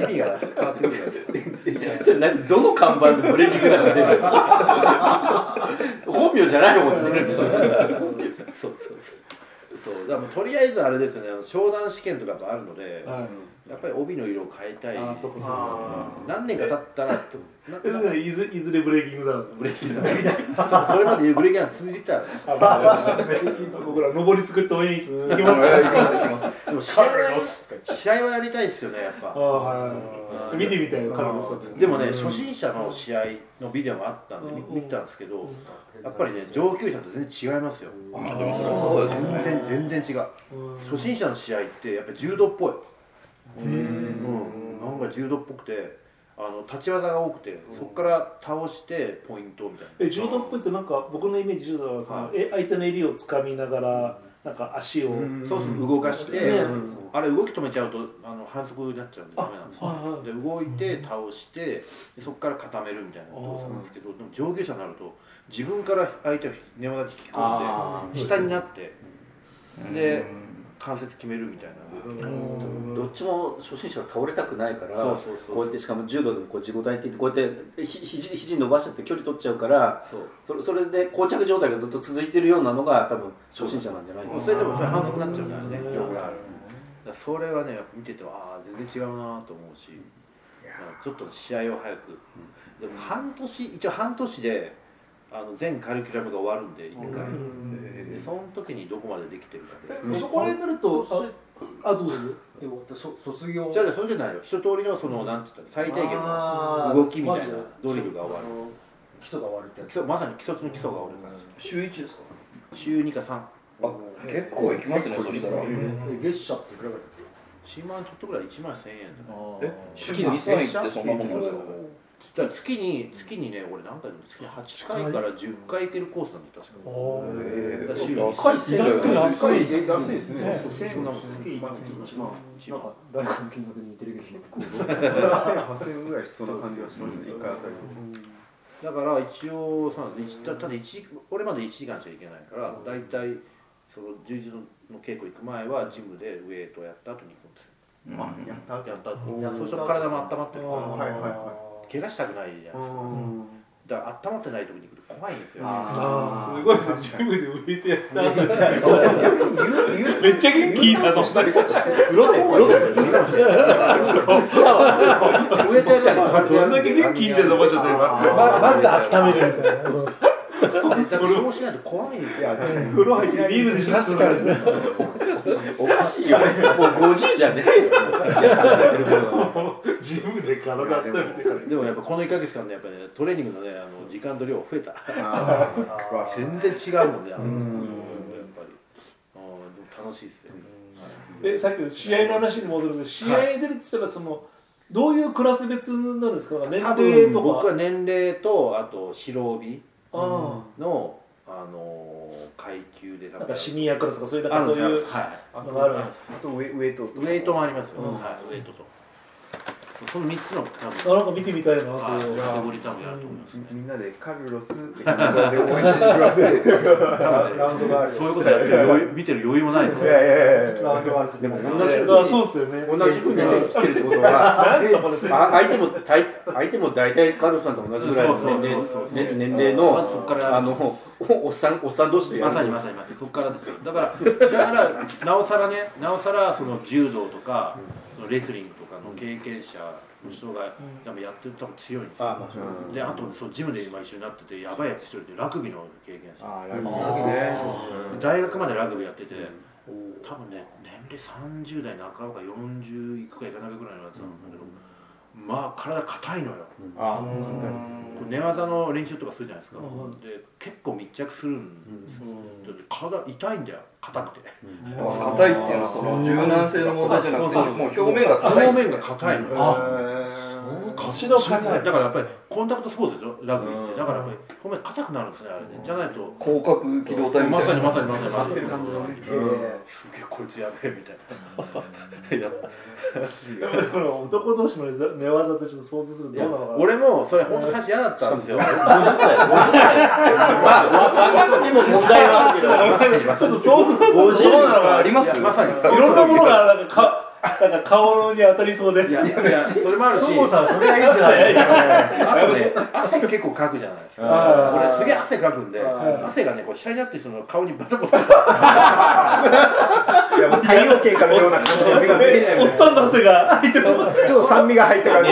Speaker 1: 味が変わってくる
Speaker 4: どの看板でブレイキングダウン出るの本名じゃないもん。出るでしょ
Speaker 1: そうそうそう。そうだからもうとりあえずあれですよね。商談試験とかがあるので、
Speaker 2: はい
Speaker 1: やっぱり帯の色を変えたい。何年か経ったら
Speaker 2: いずいずれブレイキングダウン
Speaker 1: ブレーキが それまでブレーキが続いてたら。
Speaker 2: 僕ら上り作って応援行きますか
Speaker 6: 行きます行きます
Speaker 1: でも試合は試合はやりたいですよねやっぱ。
Speaker 2: 見てみたい
Speaker 1: でもね初心者の試合のビデオもあったんで見見たんですけどやっぱりね上級者と全然違いますよ。全然全然違う。初心者の試合ってやっぱり柔道っぽいうん。なんか柔道っぽくてあの立ち技が多くてそこから倒してポイントみたいな。
Speaker 2: え柔道っぽいってなんか僕のイメージ柔道はその、
Speaker 1: は
Speaker 2: え相手の襟をつかみながらなんか足を、
Speaker 1: そうそう動かして、
Speaker 2: ね。
Speaker 1: あれ動き止めちゃうとあの反則になっちゃうんでダメなんですよで動いて倒してでそこから固めるみたいな。動作なんですけどでも上級者になると自分から相手を寝技で引き込
Speaker 5: あ
Speaker 1: んで下になってで関節決めるみたいな。
Speaker 4: どっちも初心者は倒れたくないから
Speaker 1: そうそうそう。
Speaker 4: こうやってしかも柔道でもこう自己体って言ってこうやってひ肘肘伸ばしちゃって距離取っちゃうから
Speaker 1: そう。
Speaker 4: それそれで膠着状態がずっと続いてるようなのが多分初心者なんじゃないかな。
Speaker 1: それでもそれ反則になっちゃうからね。だそれはねやっぱ見ててああ全然違うなと思うしちょっと試合を早く。でも半年一応半年であの全カリキュラムが終わるんで一回。でその時にどこまでできてるかで。
Speaker 2: そこら辺になるとああどうぞ。
Speaker 5: でもそ卒業。
Speaker 1: じゃあそれじゃないよ。一通りのそのなんて言ったら最低限の動きみたいな
Speaker 5: まず
Speaker 1: ドリルが終わる。
Speaker 5: 基礎が終わるってやつ。
Speaker 1: 基礎まさに基礎中の基礎が終わるから。
Speaker 6: 週1ですか？
Speaker 1: 週2か3
Speaker 6: あ結構行きますねそしたら。
Speaker 5: え月謝っていくらぐらい
Speaker 1: 1万ちょっとぐらい1万1000円とか。
Speaker 6: え週2、3行ってそんなもんなんですか？
Speaker 1: つったら月に月にね俺何回でも月に8回から10回行けるコースなんで確か
Speaker 6: え
Speaker 1: だから週
Speaker 6: ー、
Speaker 1: 一
Speaker 6: 安いっすね。
Speaker 5: 安いですね。
Speaker 2: ね
Speaker 1: 1000円が
Speaker 5: 月
Speaker 1: 1万
Speaker 5: 1万
Speaker 1: 1万
Speaker 5: なんか誰かの金額に似てるけど8000円ぐらいしそうな感じがしますね。1回あたり
Speaker 1: だから一応さ一たただ一俺まで1時間しか行けないから大体その充実の稽古行く前はジムでウエイトをやった後に行くんですよ。
Speaker 5: あやった
Speaker 1: やったそうすると体も温まってるから、
Speaker 5: はいはいは
Speaker 1: 怪我したくないじゃないですか。だから温まってない時に行くと怖いんですよ
Speaker 2: あすごいですね。ジムで浮いてやった。めっちゃ元気いいなと思って
Speaker 4: 風呂で風呂で
Speaker 2: どんだけ元気いいんだ思っちゃった今
Speaker 7: ままず温めるみたいなそう
Speaker 1: しないと怖いんですよ。
Speaker 2: 風呂入ってビールでしょ
Speaker 7: 確かに
Speaker 4: おかしいよもう50じゃねえよ。
Speaker 2: ジムで体温めてから。
Speaker 1: でもやっぱこの1ヶ月間ねやっぱねトレーニングのねあの時間と量増えた。
Speaker 5: あ
Speaker 1: 全然違うもんねあのやっぱり。楽しいですよ
Speaker 2: えさっきの試合の話に戻るんですけど試合出るって言ったらそのどういうクラス別になるんですか？年
Speaker 1: 多
Speaker 2: 齢と
Speaker 1: 分僕
Speaker 2: か
Speaker 1: は年齢とあと白帯。
Speaker 2: あ
Speaker 1: のあの階級で
Speaker 2: なんかシニアクラスとかそういうなん
Speaker 1: ある
Speaker 2: かそういうのがある
Speaker 5: あとウェウェイト
Speaker 1: ウェイトもありますよ、ウェイトとその3つの多
Speaker 2: あ
Speaker 1: 分
Speaker 2: なんか見てみたいな
Speaker 1: はい。
Speaker 2: そう
Speaker 1: カテゴリー多分やると思います、
Speaker 5: みみんなでカルロスって感じで応援しに行きますねラウンドがある
Speaker 1: そういうことやってる余裕 見てる余裕もないの
Speaker 5: いやいやいや。ラウンドがある
Speaker 4: でも同
Speaker 2: あ
Speaker 4: じ
Speaker 2: そうっすよね。
Speaker 4: 同じ船で知ってるってことは。
Speaker 2: なんでそこで
Speaker 4: あ相手も大相手も大体カルロスさんと同じぐらいの年齢年年齢の
Speaker 1: まずそこから。
Speaker 4: あのおおっさんおっさん同士でやる。
Speaker 1: まさにまさにまさに。そこからですよ。だからだからなおさらねなおさらその柔道とか、そのレスリングとかの経験者の人が多分やってると多分強いんですよ、
Speaker 4: あまあそう
Speaker 1: であとそうジムで今一緒になっててやばいやつ一人でラグビーの経験者。
Speaker 5: あーラグビー。ね。
Speaker 1: 大学までラグビーやってて多分ね年齢30代半ばか40いくかいかないかぐらいのやつなんだけど、まあ体硬いのよ。
Speaker 5: あ
Speaker 1: こう寝技の練習とかするじゃないですか、で結構密着するんですよ、で体痛いんだよ硬くて、
Speaker 6: 硬いっていうのはその柔軟性の問題じゃなくてもう表面が硬い。
Speaker 1: 表面が硬いの。よ
Speaker 7: 腰の硬い。
Speaker 1: だからやっぱりコンタクトスポーツでしょ？ラグビーって。だからやっぱり表面硬くなるんですねあれね。じゃないと
Speaker 6: 広角機動隊み
Speaker 1: まさ
Speaker 6: たいな
Speaker 1: にまさにまさに
Speaker 5: 合ってる感じ
Speaker 1: すげえこいつやべえみたいな。や
Speaker 2: でも男同士の寝技ってちょっと想像するとどうなのかな。
Speaker 1: 俺もそれ本当最初嫌だったんですよ。
Speaker 4: 50歳50歳まあ若くても問題はあるけど
Speaker 2: ちょっと想像
Speaker 6: そうなのがあります
Speaker 1: まさに
Speaker 2: いろんなものがなんかかなんか顔に当たりそうで。
Speaker 1: いやいやそれもあるし。
Speaker 5: そもさんそれがいいじゃないですか。
Speaker 1: あとね、あ汗結構かくじゃないです
Speaker 2: あ
Speaker 1: か
Speaker 2: ー。
Speaker 1: 俺すげえ汗かくんで
Speaker 2: はい
Speaker 1: 汗がねこう下になってその顔にバタバタ。
Speaker 3: いやもう太陽系からのような感じで
Speaker 2: おっさんの汗が入ってる。
Speaker 3: ちょっと酸味が入った感
Speaker 1: こ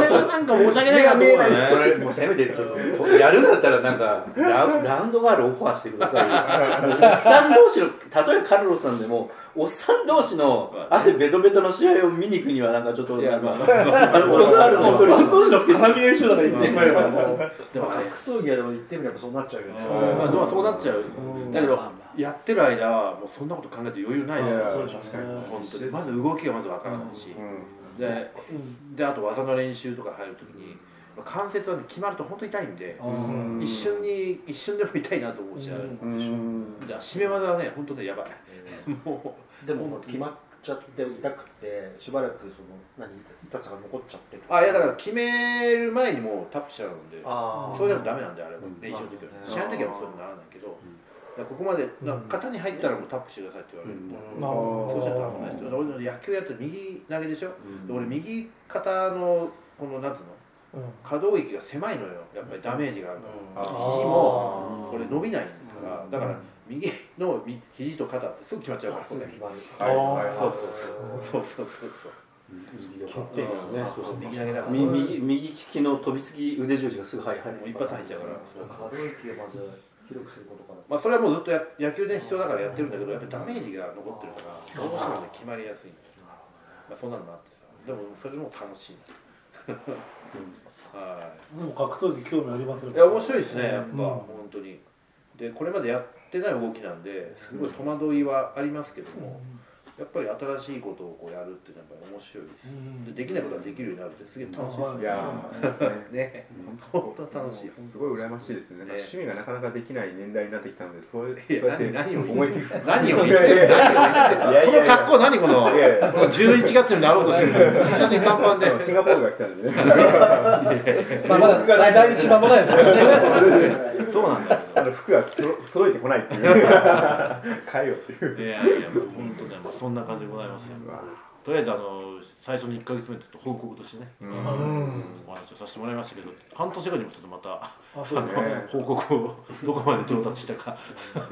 Speaker 1: れはなんか申し訳ないなと思う。よね
Speaker 4: それもうせめてちょっとやるんだったらなんか ラウラウンドガールオファーしてくださいよ。おっさん同士の例えばカルロスさんでもおっさん同士の汗ベトベトの試合を見に行くにはなんかちょっとあのあのあのオファー
Speaker 2: もうそれ
Speaker 4: のそれ
Speaker 2: 当時の絡み練習だから言ってしまえばも
Speaker 5: でも格闘技はでも言ってみればそうなっちゃうよね。
Speaker 1: まあまあそうなっちゃう
Speaker 2: う
Speaker 1: だけどやってる間はもうそんなこと考えて余裕ないですよ
Speaker 3: いや
Speaker 2: そうでしょうね。
Speaker 1: 本当に。まず動きがまずわからないし、でであと技の練習とか入るときに関節は、ね、決まると本当に痛いんで、
Speaker 2: うん。
Speaker 1: 一瞬に一瞬でも痛いなと思うし、締め技はね本当ねやばい、も
Speaker 5: でも決まっちゃって痛くてしばらくその何痛さが残っちゃってる。
Speaker 1: うあいやだから決める前にもうタップしちゃうんで
Speaker 5: あ
Speaker 1: それでもダメなんであれ練習の時は。
Speaker 5: うん
Speaker 1: 試合の時はもうそうにならないけど、ここまで型に入ったらもうタップしてくださいって言われる。ん。で、
Speaker 2: まあ。
Speaker 1: そうしたら危ないですよ俺野球やって右投げでしょ、で俺右肩のこのなんつうの？
Speaker 2: うん。
Speaker 1: 可動域が狭いのよ。やっぱりダメージがあるから、
Speaker 3: あ
Speaker 1: 肘もこれ伸びないから。だから右のみ肘と肩ってすぐ決まっちゃうからこれ
Speaker 5: 決ま
Speaker 1: そうそうそう。そうそうそう右投げだから。
Speaker 4: み
Speaker 1: もう
Speaker 4: 右右利きの飛びつき腕十字がすぐ入る
Speaker 1: 一発入っちゃうから。
Speaker 5: 可動域をまず広くすることから
Speaker 1: まあそれはもうずっとや野球で必要だからやってるんだけどやっぱりダメージが残ってるからどうしてもね決まりやすいんだよまあそんなのもあってさ。でもそれも楽しい は
Speaker 2: でも格闘技興味ありますよ
Speaker 1: いいや面白いですねやっぱ、
Speaker 2: うん。
Speaker 1: 本当に。でこれまでやってない動きなんですごい戸惑いはありますけども、やっぱり新しいことをこうやるっていうのはやっぱり面白いです、
Speaker 2: うん。
Speaker 1: でできないことができるようになるってすげえ楽しいです
Speaker 2: うん
Speaker 3: いやーね。
Speaker 1: ね本当楽しい
Speaker 3: す。ごい羨ましいですね。なんか
Speaker 1: ね。
Speaker 3: 趣味がなかなかできない年代になってきたので、そういうそうやって
Speaker 1: 何何を
Speaker 3: 思い切り
Speaker 1: 何を言ってる何を言ってるその格好何この？
Speaker 3: いやいや
Speaker 1: この11月になろうとしてる T シャツに 短パンで。
Speaker 3: シンガポールが来たんでね。
Speaker 7: まあまだ第一番もないですよね。
Speaker 1: そうなんだ。よ
Speaker 3: あの服がと届いてこないっていう。買えよっていう。
Speaker 1: いやいやもう本当ね、まあ、そんな感じでございますよ。とりあえずあの最初の1か月目ちょっと報告としてね、
Speaker 3: うん。
Speaker 1: お話をさせてもらいましたけど半年後にもちょっとまたあ
Speaker 2: そうですね。
Speaker 1: の報告をどこまで上達したか。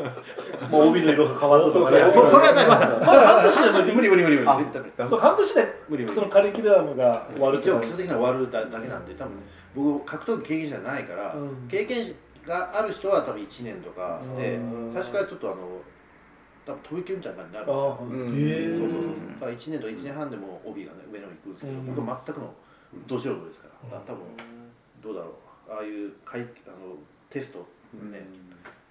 Speaker 2: もう帯の色が変わったとか
Speaker 1: いやそそれはないまだ。
Speaker 2: まだ半年なのに
Speaker 1: 無理無理無理無理。
Speaker 2: そう半年で
Speaker 1: 無理無理。
Speaker 2: そのカリキュラムが終わるって
Speaker 1: 基礎的には終わるだだけなんで多分僕格闘技経験者じゃないから、
Speaker 2: うん。
Speaker 1: 経験がある人は多分1年とかで
Speaker 2: うん
Speaker 1: 最初からちょっとあの多分飛び級みたいな感じになるんですよ。
Speaker 2: ああ
Speaker 3: うん。
Speaker 2: へえ
Speaker 1: そうそうそうだから1年と1年半でもう帯がね上の方に行くんですけど、
Speaker 2: うん。
Speaker 1: 僕は全くのど素人ですから、だから多分どうだろう。ああいう会あのテストね、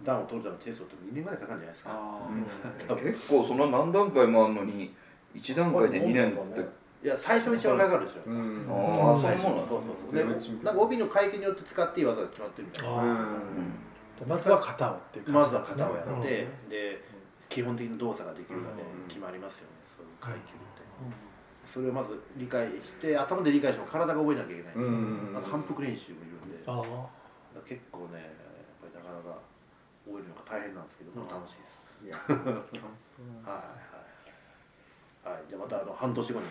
Speaker 1: 段を取るためのテストって2年ぐらいかかるんじゃないですか、
Speaker 6: 結構そんな何段階もあるのに1段階で2年って
Speaker 1: いや最初一番かかるんですよ、
Speaker 3: うん。
Speaker 6: ああそういうもんなんだ。
Speaker 1: そうそうそう。
Speaker 3: な
Speaker 1: なんか帯の階級によって使っていい技が決まってるみたいな。
Speaker 2: ああまずは型をっていう
Speaker 1: まずは
Speaker 2: 感じですね。
Speaker 1: 型をやって、で基本的な動作ができるまで決まりますよね、そういう階級って、それをまず理解して頭で理解しても体が覚えなきゃいけない、
Speaker 3: うん。
Speaker 1: まあ反復練習もいるんで、
Speaker 2: ああ
Speaker 1: 結構ねやっぱりなかなか覚えるのが大変なんですけど、でも楽しいです、
Speaker 3: いや、
Speaker 1: はい。はい。はい。じゃあまたあの半年後に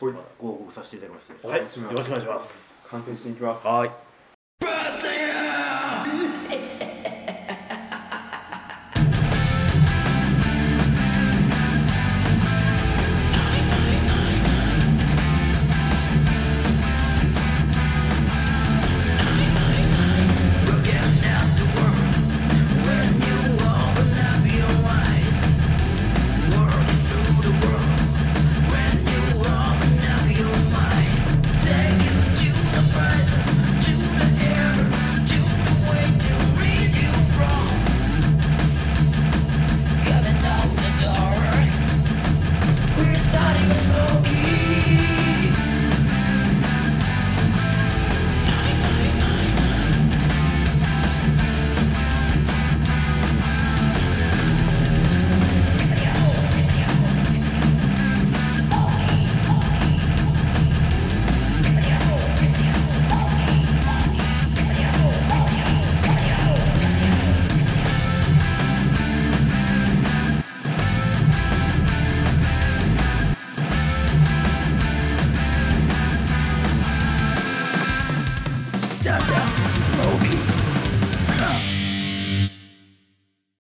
Speaker 1: ご報告させていただきます。
Speaker 3: お
Speaker 1: はい。よろしくお願いします。
Speaker 3: 観戦しに行きます。
Speaker 1: はい「